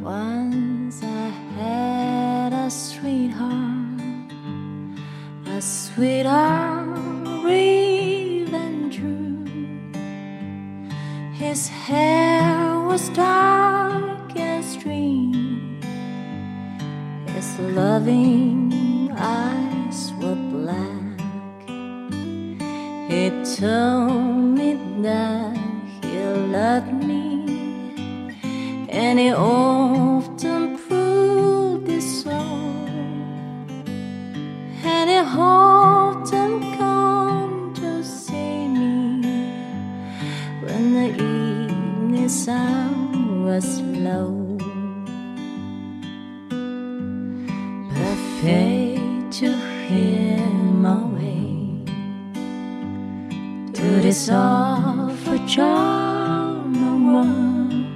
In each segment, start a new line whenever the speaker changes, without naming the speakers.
Once I had a sweetheart, a sweetheart and true. His hair was dark as stream, his loving eyes were black. He told me that he loved me and he was low. But fate took him away to this awful charm one.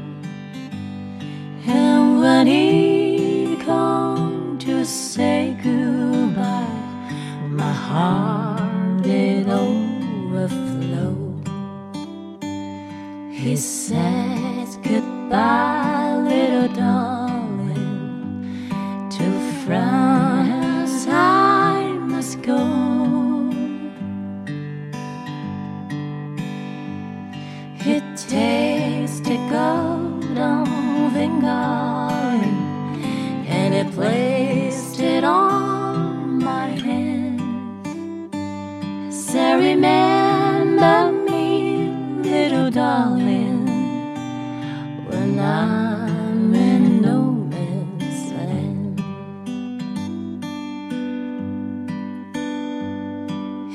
And when he come to say goodbye, my heart did overflow. He said goodbye, little darling, to France I must go. It takes golden finger and it placed it on my hand. Say, remember me, little darling,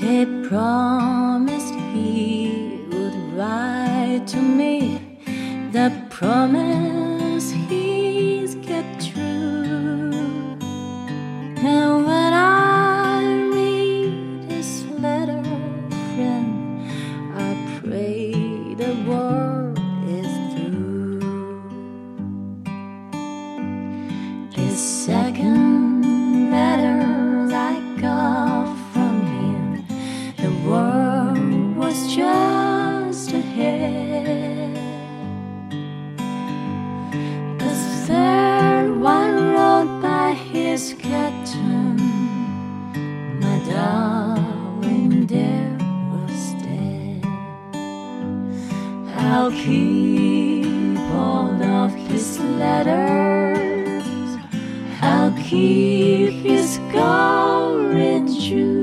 He promised he would write to me. The promise The third one wrote by his captain, my darling there was dead. I'll keep all of his letters. I'll keep his courage true.